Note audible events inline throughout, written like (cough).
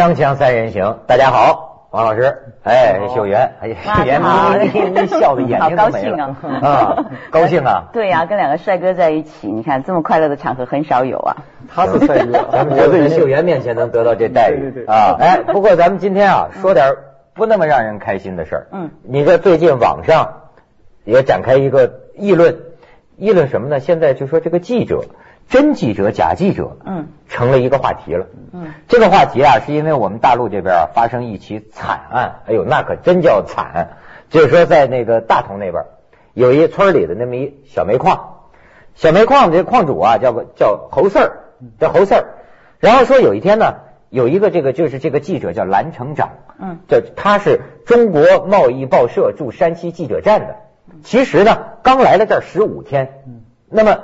锵锵三人行，大家好，王老师，哎，秀媛，哎，秀媛，(laughs) (laughs) 你你笑的眼睛都没了啊，高兴啊！(laughs) 对呀，跟两个帅哥在一起，你看这么快乐的场合很少有啊。他是帅哥，咱们就在秀媛面前能得到这待遇啊！哎，不过咱们今天啊，说点不那么让人开心的事儿。嗯，你这最近网上也展开一个议论，议论什么呢？现在就说这个记者。真记者假记者，嗯，成了一个话题了。嗯，这个话题啊，是因为我们大陆这边啊发生一起惨案，哎呦，那可真叫惨。就是说，在那个大同那边，有一村里的那么一小煤矿，小煤矿这矿主啊，叫个叫侯四儿，叫侯四儿。然后说有一天呢，有一个这个就是这个记者叫蓝成长，嗯，这他是中国贸易报社驻山西记者站的，其实呢刚来了这儿十五天，嗯，那么。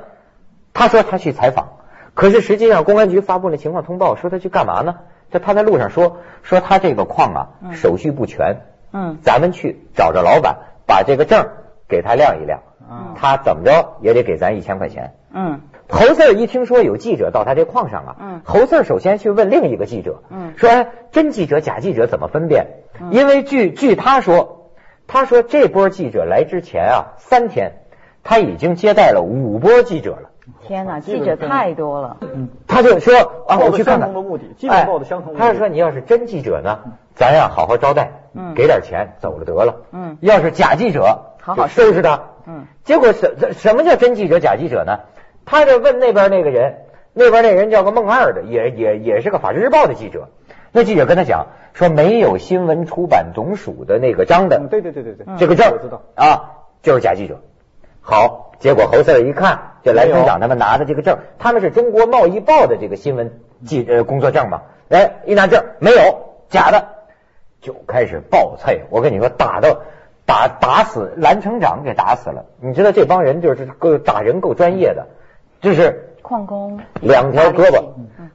他说他去采访，可是实际上公安局发布了情况通报，说他去干嘛呢？就他在路上说说他这个矿啊手续不全，嗯，咱们去找着老板，把这个证给他亮一亮，嗯，他怎么着也得给咱一千块钱，嗯。侯四儿一听说有记者到他这矿上啊，嗯，侯四儿首先去问另一个记者，嗯，说哎，真记者假记者怎么分辨？因为据据他说，他说这波记者来之前啊三天，他已经接待了五波记者了。天哪，记者太多了。嗯，他就说啊，我去看看。相同的目的，基本报的相同。他是说，你要是真记者呢，咱呀好好招待，嗯，给点钱，走了得了。嗯，要是假记者，好好收拾他。嗯，结果什什么叫真记者假记者呢？他就问那边那个人，那边那人叫个孟二的，也也也是个法制日报的记者。那记者跟他讲说，没有新闻出版总署的那个章的。对对对对对，这个证我知道啊，就是假记者。好，结果侯四儿一看，这蓝村长他们拿的这个证，他们是中国贸易报的这个新闻记呃工作证嘛？哎，一拿证没有，假的，就开始暴菜。我跟你说，打到打打死蓝城长给打死了。你知道这帮人就是够打人够专业的，就是矿工，两条胳膊，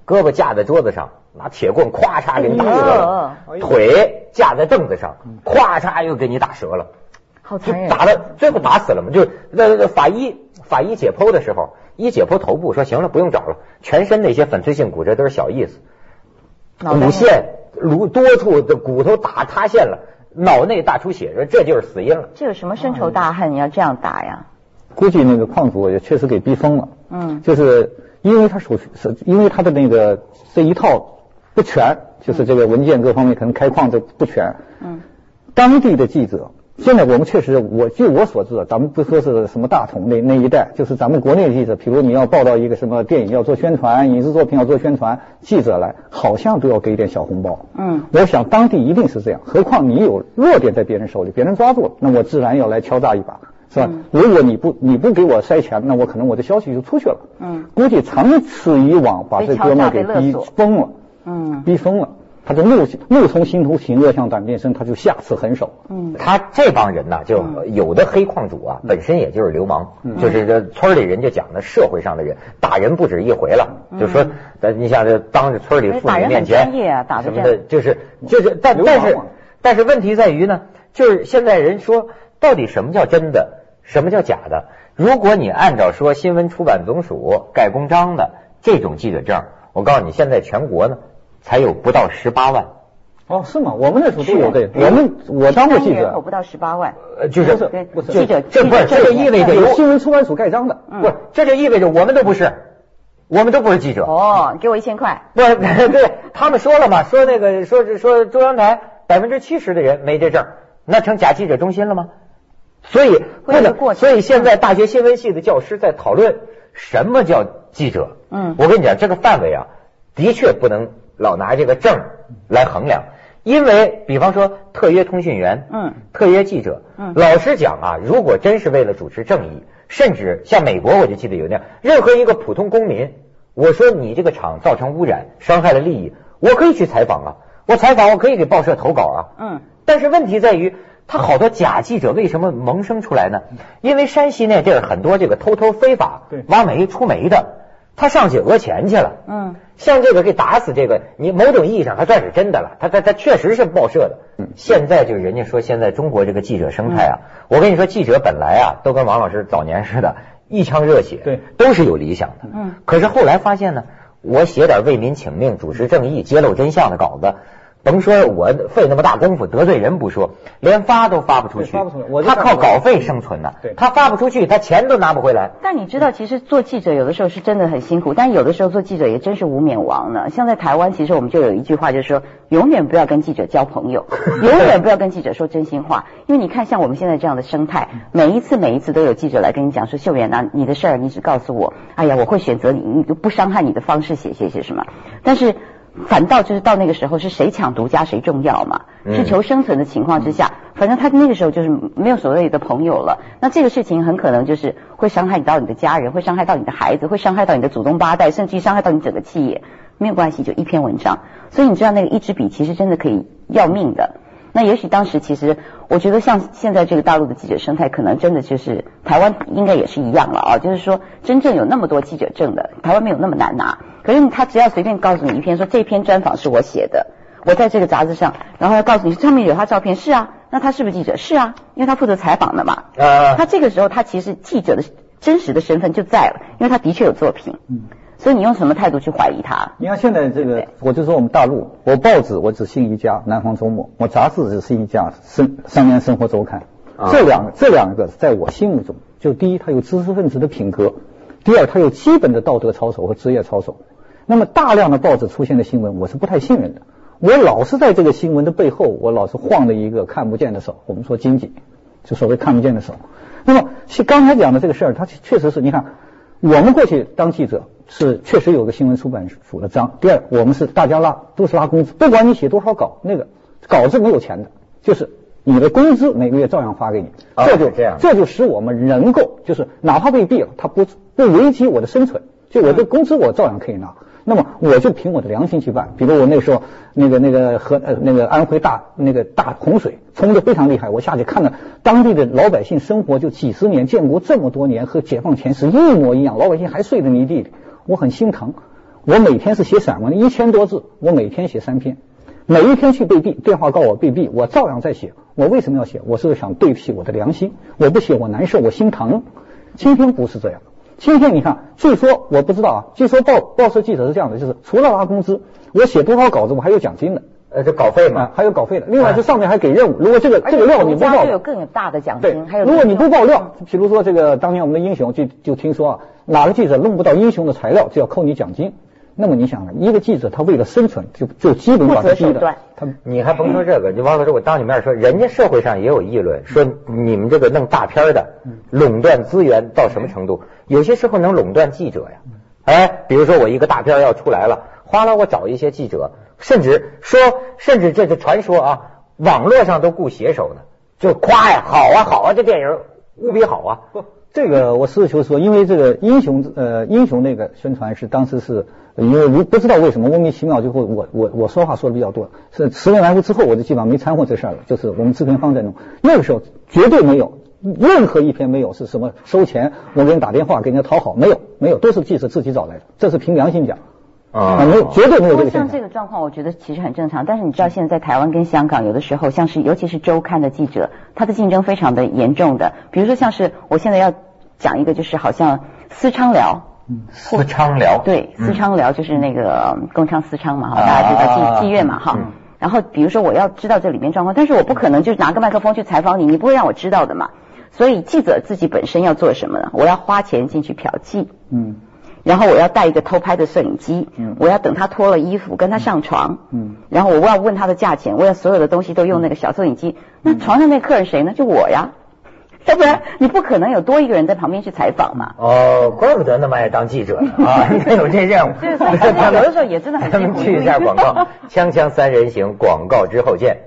胳膊架在桌子上，拿铁棍咵嚓给你打折了，腿架在凳子上，咵嚓又给你打折了。就打了，最后打死了嘛？就那那法医法医解剖的时候，一解剖头部，说行了，不用找了，全身那些粉碎性骨折都是小意思，骨线、颅多处的骨头打塌陷了，脑内大出血，说这就是死因了。这有什么深仇大恨？你要这样打呀？估计那个矿主也确实给逼疯了。嗯，就是因为他手续是，因为他的那个这一套不全，就是这个文件各方面可能开矿这不全。嗯，当地的记者。现在我们确实，我据我所知，咱们不说是什么大同那那一带，就是咱们国内的记者，比如你要报道一个什么电影要做宣传，影视作品要做宣传，记者来好像都要给点小红包。嗯，我想当地一定是这样，何况你有弱点在别人手里，别人抓住了，那我自然要来敲诈一把，是吧？如果你不你不给我塞钱，那我可能我的消息就出去了。嗯，估计长此以往，把这哥们给逼疯了。嗯，逼疯了。他就怒怒从心头起，恶向胆边生，他就下此狠手。嗯，他这帮人呢，就有的黑矿主啊，本身也就是流氓，就是这村里人就讲的社会上的人，打人不止一回了，就说，你像这当着村里妇女面前什么的，就是就是，但但是但是问题在于呢，就是现在人说，到底什么叫真的，什么叫假的？如果你按照说新闻出版总署盖公章的这种记者证，我告诉你，现在全国呢。才有不到十八万哦，是吗？我们那时候都有的。我们我当过记者，人口不到十八万。呃，就是不是记者，这不是这就意味着有新闻出版署盖章的，不，这就意味着我们都不是，我们都不是记者。哦，给我一千块。不，(laughs) 对他们说了嘛，说那个说是说中央台百分之七十的人没这证，那成假记者中心了吗？所以不能，所以现在大学新闻系的教师在讨论什么叫记者。嗯，我跟你讲，这个范围啊，的确不能。老拿这个证来衡量，因为比方说特约通讯员，嗯，特约记者，嗯，老实讲啊，如果真是为了主持正义，甚至像美国，我就记得有那样，任何一个普通公民，我说你这个厂造成污染，伤害了利益，我可以去采访啊，我采访我可以给报社投稿啊，嗯，但是问题在于，他好多假记者为什么萌生出来呢？因为山西那地儿很多这个偷偷非法挖煤出煤的。他上去讹钱去了，嗯，像这个给打死这个，你某种意义上还算是真的了，他他他确实是报社的。嗯，现在就人家说现在中国这个记者生态啊，我跟你说，记者本来啊都跟王老师早年似的，一腔热血，对，都是有理想的。嗯，可是后来发现呢，我写点为民请命、主持正义、揭露真相的稿子。甭说我费那么大功夫得罪人不说，连发都发不出去。发不出来，他靠稿费生存呢。对，他发不出去，他钱都拿不回来。但你知道，其实做记者有的时候是真的很辛苦，但有的时候做记者也真是无冕王呢。像在台湾，其实我们就有一句话，就是说永远不要跟记者交朋友，永远不要跟记者说真心话。因为你看，像我们现在这样的生态，每一次每一次都有记者来跟你讲说，秀媛啊，你的事儿你只告诉我，哎呀，我会选择你，你不伤害你的方式写写写什么。但是。反倒就是到那个时候，是谁抢独家谁重要嘛？是求生存的情况之下，反正他那个时候就是没有所谓的朋友了。那这个事情很可能就是会伤害到你的家人，会伤害到你的孩子，会伤害到你的祖宗八代，甚至于伤害到你整个企业。没有关系，就一篇文章。所以你知道那个一支笔其实真的可以要命的。那也许当时其实，我觉得像现在这个大陆的记者生态，可能真的就是台湾应该也是一样了啊。就是说，真正有那么多记者证的，台湾没有那么难拿。可是他只要随便告诉你一篇，说这篇专访是我写的，我在这个杂志上，然后要告诉你上面有他照片，是啊，那他是不是记者？是啊，因为他负责采访的嘛。啊。他这个时候他其实记者的真实的身份就在了，因为他的确有作品。嗯。所以你用什么态度去怀疑他？你看现在这个，我就说我们大陆，我报纸我只信一家《南方周末》，我杂志只信一家《生商业生活周刊》。这两这两个在我心目中，就第一，他有知识分子的品格；第二，他有基本的道德操守和职业操守。那么大量的报纸出现的新闻，我是不太信任的。我老是在这个新闻的背后，我老是晃着一个看不见的手。我们说经济，就所谓看不见的手。那么刚才讲的这个事儿，它确实是你看，我们过去当记者。是确实有个新闻出版署的章。第二，我们是大家拉都是拉工资，不管你写多少稿，那个稿子没有钱的，就是你的工资每个月照样发给你。这就这样，这就使我们能够就是哪怕被毙了，他不不危及我的生存，就我的工资我照样可以拿。那么我就凭我的良心去办，比如我那个时候那个那个河呃那个安徽大那个大洪水冲得非常厉害，我下去看了当地的老百姓生活，就几十年建国这么多年和解放前是一模一样，老百姓还睡在泥地里，我很心疼。我每天是写散文，一千多字，我每天写三篇，每一天去被毙，电话告我被毙，我照样在写。我为什么要写？我是想对不起我的良心，我不写我难受，我心疼。今天不是这样。今天你看，据说我不知道啊，据说报报社记者是这样的，就是除了拿工资，我写多少稿子我还有奖金的，呃，这稿费嘛，还有稿费的。另外这上面还给任务，如果这个这个料你不报，有更有大的奖金。对，如果你不爆料，比如说这个当年我们的英雄就就听说啊，哪个记者弄不到英雄的材料，就要扣你奖金。那么你想啊，一个记者他为了生存，就就基本把他逼的。他你还甭说这个，你王老师，我当你面说，人家社会上也有议论，说你们这个弄大片的垄断资源到什么程度？有些时候能垄断记者呀。哎，比如说我一个大片要出来了，哗啦我找一些记者，甚至说，甚至这个传说啊，网络上都雇写手呢，就夸呀，好啊好啊，这电影无比好啊。这个我实事求是说，因为这个英雄呃英雄那个宣传是当时是。因为不不知道为什么莫名其妙，就会我我我说话说的比较多。是十年来回之后，我就基本上没掺和这事儿了。就是我们制片方在弄，那个时候绝对没有任何一篇没有是什么收钱，我给你打电话给人家讨好，没有没有，都是记者自己找来的。这是凭良心讲啊，没有绝对没有这个像这个状况，我觉得其实很正常。但是你知道，现在在台湾跟香港，有的时候像是尤其是周刊的记者，他的竞争非常的严重的。比如说像是我现在要讲一个，就是好像私娼寮。私娼寮对，私娼寮就是那个工娼私娼嘛，哈，大家知道妓妓院嘛，哈。然后比如说我要知道这里面状况，但是我不可能就拿个麦克风去采访你，你不会让我知道的嘛。所以记者自己本身要做什么呢？我要花钱进去嫖妓，嗯，然后我要带一个偷拍的摄影机，嗯，我要等他脱了衣服跟他上床，嗯，然后我要问他的价钱，我要所有的东西都用那个小摄影机。那床上那客人谁呢？就我呀。(laughs) 要不然你不可能有多一个人在旁边去采访嘛。哦，怪不得那么爱当记者呢 (laughs) 啊！你看有这任务。对，有的时候也真的很辛苦。(laughs) 去一下广告，锵锵三人行，广告之后见。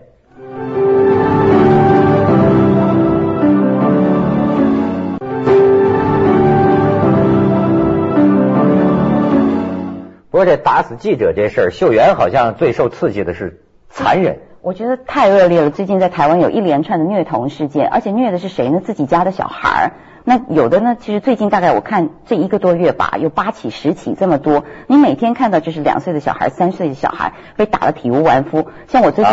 不过这打死记者这事儿，秀媛好像最受刺激的是残忍。我觉得太恶劣了。最近在台湾有一连串的虐童事件，而且虐的是谁呢？自己家的小孩儿。那有的呢，其实最近大概我看这一个多月吧，有八起、十起这么多。你每天看到就是两岁的小孩、三岁的小孩被打得体无完肤。像我最近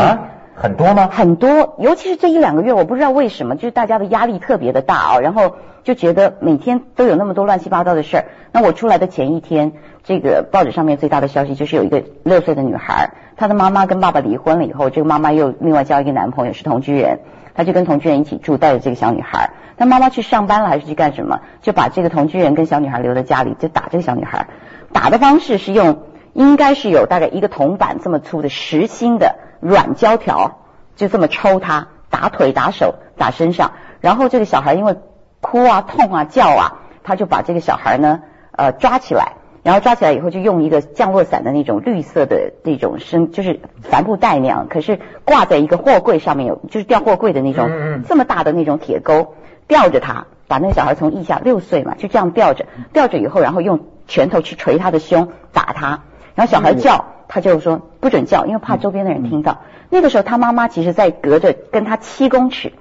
很多吗？很多，尤其是这一两个月，我不知道为什么，就是大家的压力特别的大啊，然后就觉得每天都有那么多乱七八糟的事儿。那我出来的前一天，这个报纸上面最大的消息就是有一个六岁的女孩，她的妈妈跟爸爸离婚了以后，这个妈妈又另外交一个男朋友是同居人，她就跟同居人一起住，带着这个小女孩。她妈妈去上班了还是去干什么？就把这个同居人跟小女孩留在家里，就打这个小女孩。打的方式是用，应该是有大概一个铜板这么粗的实心的软胶条，就这么抽他，打腿、打手、打身上。然后这个小孩因为哭啊、痛啊、叫啊，他就把这个小孩呢，呃，抓起来，然后抓起来以后就用一个降落伞的那种绿色的那种绳，就是帆布袋那样，可是挂在一个货柜上面有，就是吊货柜的那种这么大的那种铁钩，吊着他，把那个小孩从腋下六岁嘛，就这样吊着，吊着以后，然后用。拳头去捶他的胸，打他，然后小孩叫，他就说不准叫，因为怕周边的人听到。那个时候他妈妈其实在隔着跟他七公尺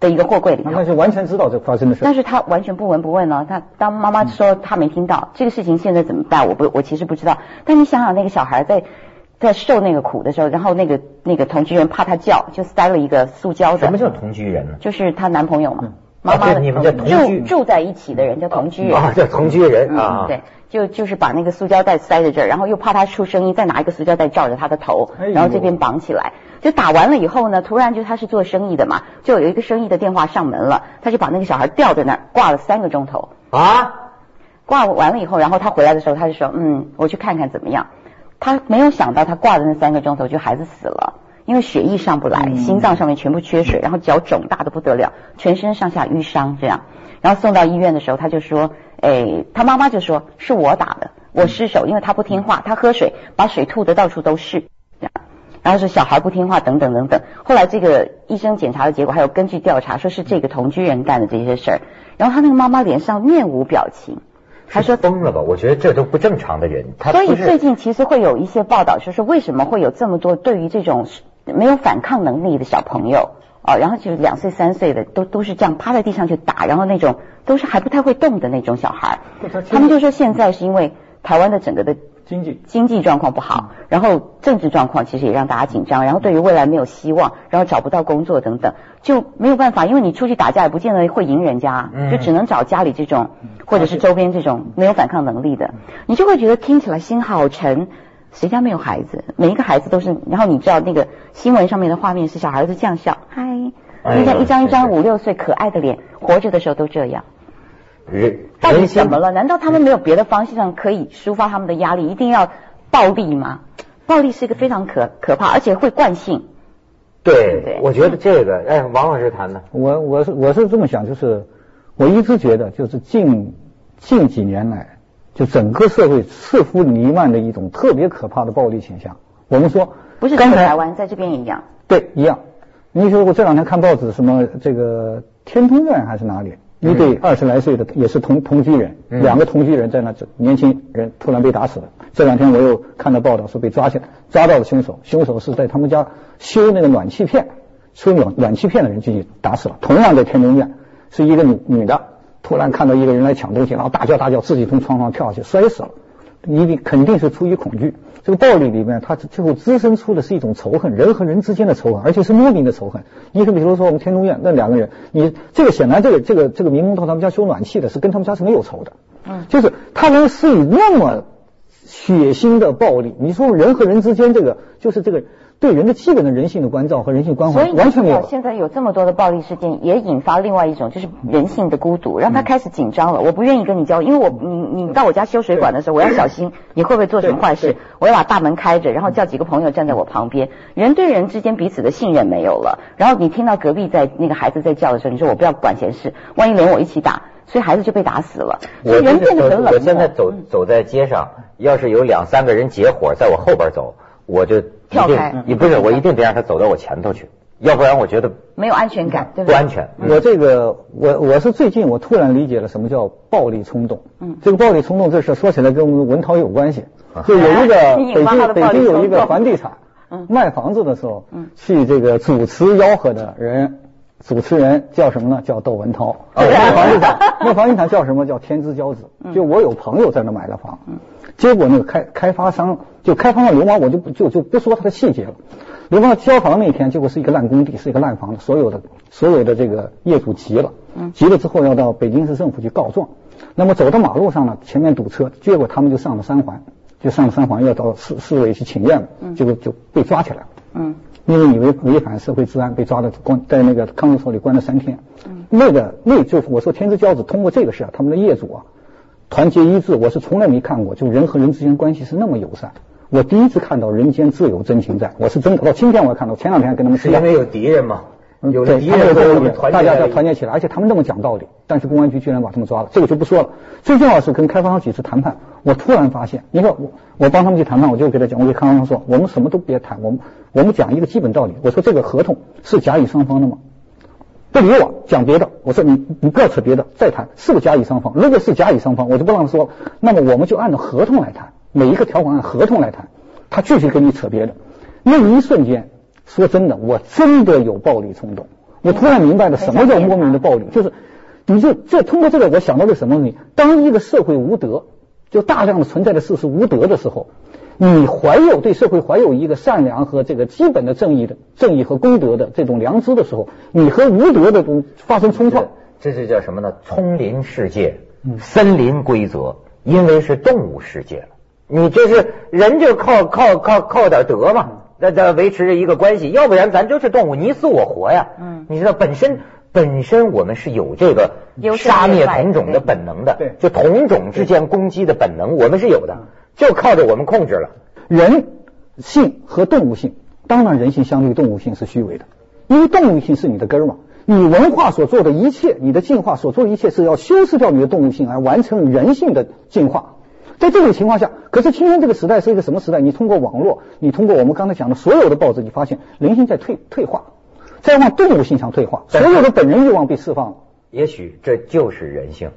的一个货柜里头，那是完全知道这发生的事。但是他完全不闻不问呢。他当妈妈说他没听到这个事情，现在怎么办？我不，我其实不知道。但你想想那个小孩在在受那个苦的时候，然后那个那个同居人怕他叫，就塞了一个塑胶的。什么叫同居人呢？就是她男朋友嘛，妈妈你们叫同居住在一起的人叫同居人啊，叫同居人啊，对。就就是把那个塑胶袋塞在这儿，然后又怕他出声音，再拿一个塑胶袋罩着他的头，然后这边绑起来。就打完了以后呢，突然就他是做生意的嘛，就有一个生意的电话上门了，他就把那个小孩吊在那儿挂了三个钟头啊。挂完了以后，然后他回来的时候，他就说：“嗯，我去看看怎么样。”他没有想到，他挂的那三个钟头就孩子死了，因为血液上不来，心脏上面全部缺水，然后脚肿大的不得了，全身上下淤伤这样。然后送到医院的时候，他就说：“哎，他妈妈就说是我打的，我失手，因为他不听话，他喝水把水吐的到处都是，这样。然后是小孩不听话，等等等等。后来这个医生检查的结果，还有根据调查，说是这个同居人干的这些事儿。然后他那个妈妈脸上面无表情，他说疯了吧？我觉得这都不正常的人。所以最近其实会有一些报道，就是为什么会有这么多对于这种没有反抗能力的小朋友。”哦，然后就是两岁三岁的都都是这样趴在地上去打，然后那种都是还不太会动的那种小孩，他们就说现在是因为台湾的整个的经济经济状况不好，然后政治状况其实也让大家紧张，然后对于未来没有希望，然后找不到工作等等，就没有办法，因为你出去打架也不见得会赢人家，就只能找家里这种或者是周边这种没有反抗能力的，你就会觉得听起来心好沉。谁家没有孩子？每一个孩子都是。然后你知道那个新闻上面的画面是小孩子这样笑，嗨，你看一张一张五六岁可爱的脸，活着的时候都这样。人到底怎么了？难道他们没有别的方向可以抒发他们的压力？一定要暴力吗？暴力是一个非常可可怕，而且会惯性。对，我觉得这个，哎，王老师谈的，我我是我是这么想，就是我一直觉得，就是近近几年来。就整个社会似乎弥漫着一种特别可怕的暴力倾向。我们说，不是在台湾，在这边也一样。对，一样。你说我这两天看报纸，什么这个天通苑还是哪里，一对二十来岁的也是同同居人，两个同居人在那，年轻人突然被打死了。这两天我又看到报道说被抓起来，抓到了凶手，凶手是在他们家修那个暖气片，修暖暖气片的人进去打死了。同样在天通苑，是一个女女的。突然看到一个人来抢东西，然后大叫大叫，自己从窗上跳下去摔死了，一定肯定是出于恐惧。这个暴力里面，它最后滋生出的是一种仇恨，人和人之间的仇恨，而且是莫名的仇恨。你比如说我们天通苑那两个人，你这个显然这个这个这个民工到他们家修暖气的是跟他们家是没有仇的，嗯，就是他能施以那么血腥的暴力，你说人和人之间这个就是这个。对人的基本的人性的关照和人性关怀完全没有。现在有这么多的暴力事件，也引发另外一种就是人性的孤独，让他开始紧张了。我不愿意跟你交，因为我你你到我家修水管的时候，我要小心你会不会做什么坏事。我要把大门开着，然后叫几个朋友站在我旁边。人对人之间彼此的信任没有了。然后你听到隔壁在那个孩子在叫的时候，你说我不要管闲事，万一连我一起打，所以孩子就被打死了。所以人变得很冷漠。我现在走走在街上，要是有两三个人结伙在我后边走。我就跳开，你不是我一定得让他走到我前头去，要不然我觉得没有安全感，对不安全。我这个我我是最近我突然理解了什么叫暴力冲动。嗯，这个暴力冲动这事说起来跟我们文涛有关系。就有一个 (laughs) 北京北京有一个房地产卖房子的时候，去这个主持吆喝的人主持人叫什么呢？叫窦文涛。(laughs) 那房地产，那房地产叫什么？叫天之骄子。就我有朋友在那买了房，结果那个开开发商就开发商流氓，我就就就不说他的细节了。流氓交房那天，结果是一个烂工地，是一个烂房子，所有的所有的这个业主急了，急了之后要到北京市政府去告状。那么走到马路上呢，前面堵车，结果他们就上了三环，就上了三环要到市市委去请愿，结果就被抓起来了。嗯。因为你违违反社会治安被抓的关在那个看守所里关了三天，那个那就是我说天之骄子通过这个事啊，他们的业主啊团结一致，我是从来没看过，就人和人之间关系是那么友善，我第一次看到人间自有真情在，我是真的到今天我看到，前两天跟他们是因为有敌人嘛。有敌人大家要团结起来，而且他们那么讲道理，但是公安局居然把他们抓了，这个就不说了。最重要是跟开发商几次谈判，我突然发现，你看我我帮他们去谈判，我就给他讲，我给开发商说，我们什么都别谈，我们我们讲一个基本道理，我说这个合同是甲乙双方的吗？不理我，讲别的，我说你你不要扯别的，再谈是不是甲乙双方？如果是甲乙双方，我就不让他说，那么我们就按照合同来谈，每一个条款按合同来谈，他继续跟你扯别的，那一瞬间。说真的，我真的有暴力冲动。我突然明白了什么叫莫名的暴力，就是你就这通过这个，我想到了什么问题？当一个社会无德，就大量的存在的事是无德的时候，你怀有对社会怀有一个善良和这个基本的正义的正义和公德的这种良知的时候，你和无德的东发生冲撞，这是叫什么呢？丛林世界，森林规则，因为是动物世界了，你就是人就靠靠靠靠点德嘛。那在维持着一个关系，要不然咱就是动物，你死我活呀。嗯，你知道本身本身我们是有这个杀灭同种的本能的，对，就同种之间攻击的本能，我们是有的，就靠着我们控制了。人性和动物性，当然人性相对动物性是虚伪的，因为动物性是你的根儿嘛。你文化所做的一切，你的进化所做的一切，是要修饰掉你的动物性，而完成人性的进化。在这种情况下，可是今天这个时代是一个什么时代？你通过网络，你通过我们刚才讲的所有的报纸，你发现人性在退退化，在往动物性上退化，所有的本能欲望被释放了。也许这就是人性，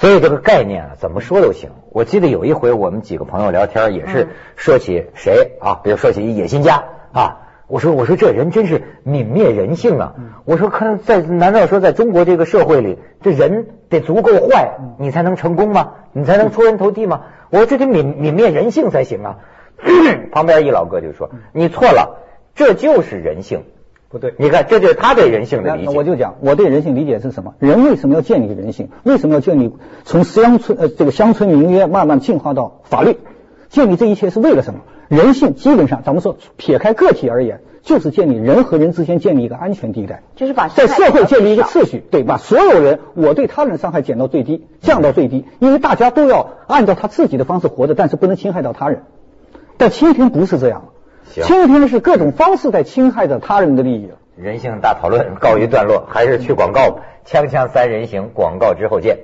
所以这个概念啊，怎么说都行。我记得有一回我们几个朋友聊天，也是说起谁啊，比如说起野心家啊。我说，我说这人真是泯灭人性啊！我说，可能在难道说在中国这个社会里，这人得足够坏，你才能成功吗？你才能出人头地吗？我说这得泯泯灭人性才行啊！(clears throat) 旁边一老哥就说：“你错了，这就是人性。”不对，你看，这就是他对人性的理解。我就讲，我对人性理解是什么？人为什么要建立人性？为什么要建立从乡村呃这个乡村民约慢慢进化到法律？建立这一切是为了什么？人性基本上，咱们说撇开个体而言，就是建立人和人之间建立一个安全地带，就是把在社会建立一个秩序，对，把所有人我对他人伤害减到最低，降到最低，因为大家都要按照他自己的方式活着，但是不能侵害到他人。但今天不是这样，今天是各种方式在侵害着他人的利益。人性大讨论告一段落，还是去广告吧。锵锵三人行，广告之后见。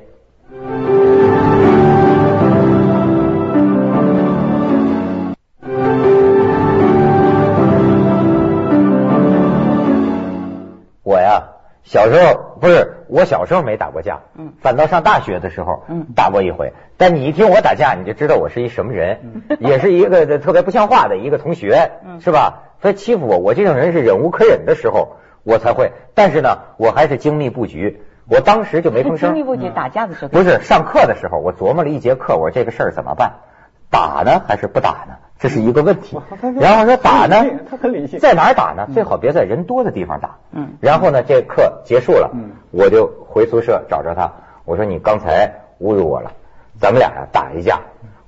我呀小时候不是我小时候没打过架，嗯，反倒上大学的时候，嗯，打过一回。但你一听我打架，你就知道我是一什么人，也是一个特别不像话的一个同学，是吧？他欺负我，我这种人是忍无可忍的时候，我才会。但是呢，我还是精密布局。我当时就没吭声。精密布局打架的时候。不是上课的时候，我琢磨了一节课，我说这个事儿怎么办？打呢还是不打呢？这是一个问题。然后说打呢，他很理性，在哪儿打呢？最好别在人多的地方打。嗯。然后呢，这课结束了，我就回宿舍找着他，我说你刚才侮辱我了，咱们俩呀打一架。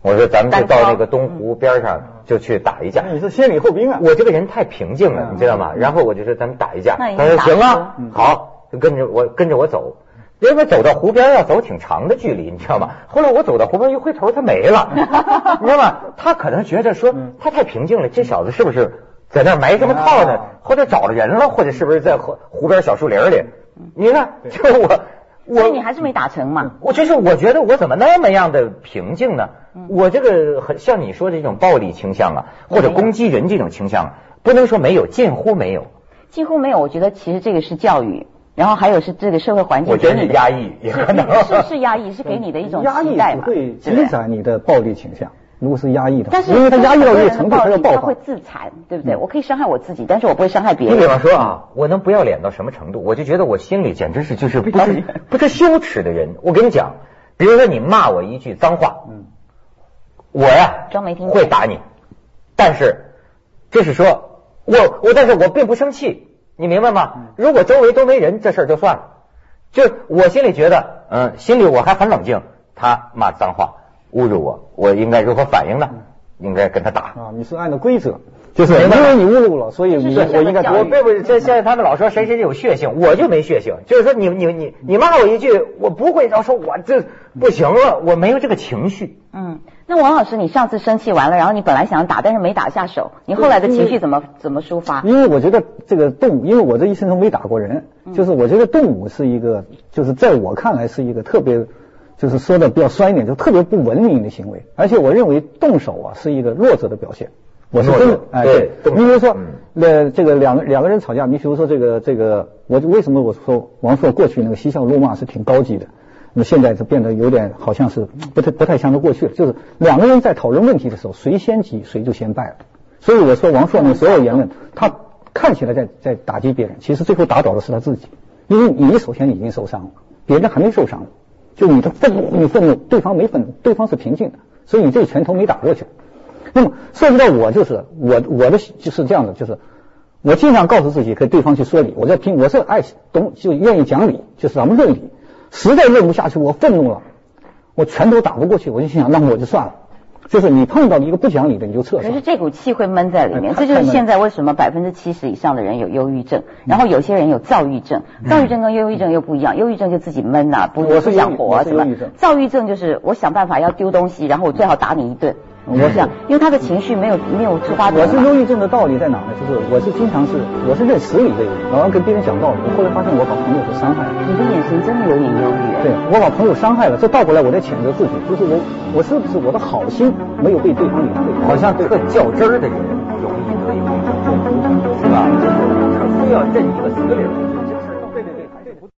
我说咱们就到那个东湖边上就去打一架。你是先礼后兵啊？我这个人太平静了，你知道吗？然后我就说咱们打一架。他说行啊，好，就跟着我跟着我走。因为走到湖边要走挺长的距离，你知道吗？后来我走到湖边一回头，他没了，(laughs) 你知道吗？他可能觉得说他太平静了，这小子是不是在那埋什么套呢？或者找着人了，或者是不是在湖湖边小树林里？你看，(laughs) 就我我所以你还是没打成嘛？我就是我觉得我怎么那么样的平静呢？我这个很像你说的这种暴力倾向啊，或者攻击人这种倾向，不能说没有，近乎没有，几乎没有。我觉得其实这个是教育。然后还有是这个社会环境，我觉得是压抑，是是是压抑，是给你的一种压抑，会积攒你的暴力倾向。如果是压抑的，但是因为他压抑到一个程度，他要爆发，会自残，对不对？我可以伤害我自己，但是我不会伤害别人。你比方说啊，我能不要脸到什么程度？我就觉得我心里简直是就是不是不是羞耻的人。我跟你讲，比如说你骂我一句脏话，嗯，我呀装没听会打你，但是这是说我我但是我并不生气，你明白吗？如果周围都没人，这事儿就算了。就我心里觉得，嗯，心里我还很冷静。他骂脏话。侮辱我，我应该如何反应呢？应该跟他打啊！你是按照规则，就是因为你侮辱了，所以你我应该我并不是这现在他们老说谁谁有血性，我就没血性。就是说你你你你骂我一句，我不会然后说我这不行了，我没有这个情绪。嗯，那王老师，你上次生气完了，然后你本来想打，但是没打下手，你后来的情绪怎么怎么抒发？因为我觉得这个动物，因为我这一生中没打过人，就是我觉得动物是一个，就是在我看来是一个特别。就是说的比较酸一点，就特别不文明的行为，而且我认为动手啊是一个弱者的表现。我是真的，哎，对。你比如说，那这个两个两个人吵架，你比如说这个这个，我为什么我说王朔过去那个嬉笑怒骂是挺高级的，那么现在是变得有点好像是不太不太像着过去了。就是两个人在讨论问题的时候，谁先急谁就先败了。所以我说王朔那所有言论，他看起来在在打击别人，其实最后打倒的是他自己，因为你首先已经受伤了，别人还没受伤。就你的愤怒，你愤怒，对方没愤怒，对方是平静的，所以你这拳头没打过去。那么涉及到我，就是我我的就是这样的，就是我经常告诉自己跟对方去说理，我在听，我是爱懂就愿意讲理，就是咱们论理。实在忍不下去，我愤怒了，我拳头打不过去，我就心想，那么我就算了。就是你碰到一个不讲理的，你就撤。可是这股气会闷在里面，这就是现在为什么百分之七十以上的人有忧郁症，然后有些人有躁郁症。躁郁症跟忧郁症又不一样，忧郁症就自己闷呐，不不想活什么。躁郁症就是我想办法要丢东西，然后我最好打你一顿。我想，因为他的情绪没有没有出发点。我是忧郁症的道理在哪呢？就是我是经常是我是认死理的人，然后跟别人讲道理。我后来发现我把朋友给伤害了。你的眼神真的有点忧郁。对，我把朋友伤害了，这倒过来我在谴责自己，就是我我是不是我的好心没有被对方领会？好像特较真儿的人容易得忧郁症，是吧？就是他非要认一个死理。